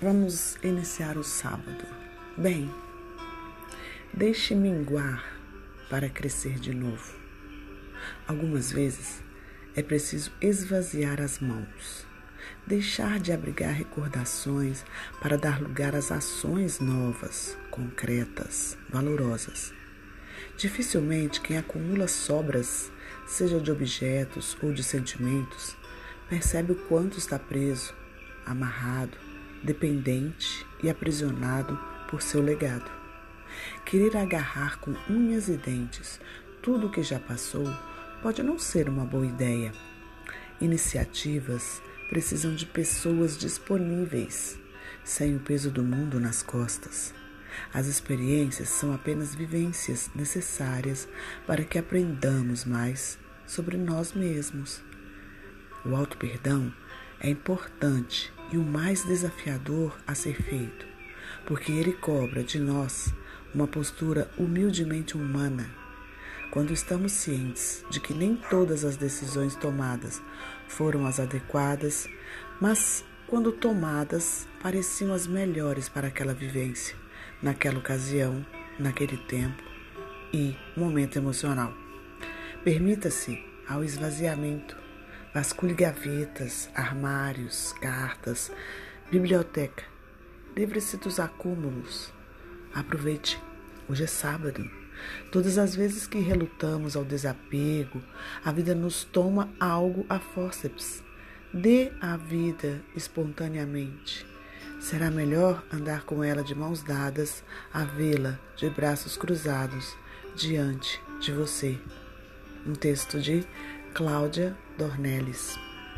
Vamos iniciar o sábado. Bem, deixe minguar para crescer de novo. Algumas vezes é preciso esvaziar as mãos, deixar de abrigar recordações para dar lugar às ações novas, concretas, valorosas. Dificilmente quem acumula sobras, seja de objetos ou de sentimentos, percebe o quanto está preso, amarrado dependente e aprisionado por seu legado. Querer agarrar com unhas e dentes tudo o que já passou pode não ser uma boa ideia. Iniciativas precisam de pessoas disponíveis, sem o peso do mundo nas costas. As experiências são apenas vivências necessárias para que aprendamos mais sobre nós mesmos. O auto-perdão é importante e o mais desafiador a ser feito, porque ele cobra de nós uma postura humildemente humana. Quando estamos cientes de que nem todas as decisões tomadas foram as adequadas, mas quando tomadas pareciam as melhores para aquela vivência, naquela ocasião, naquele tempo e momento emocional. Permita-se ao esvaziamento Vasculhe gavetas, armários, cartas, biblioteca. Livre-se dos acúmulos. Aproveite. Hoje é sábado. Todas as vezes que relutamos ao desapego, a vida nos toma algo a fórceps. Dê a vida espontaneamente. Será melhor andar com ela de mãos dadas, a vê-la de braços cruzados diante de você. Um texto de Cláudia Dornelles.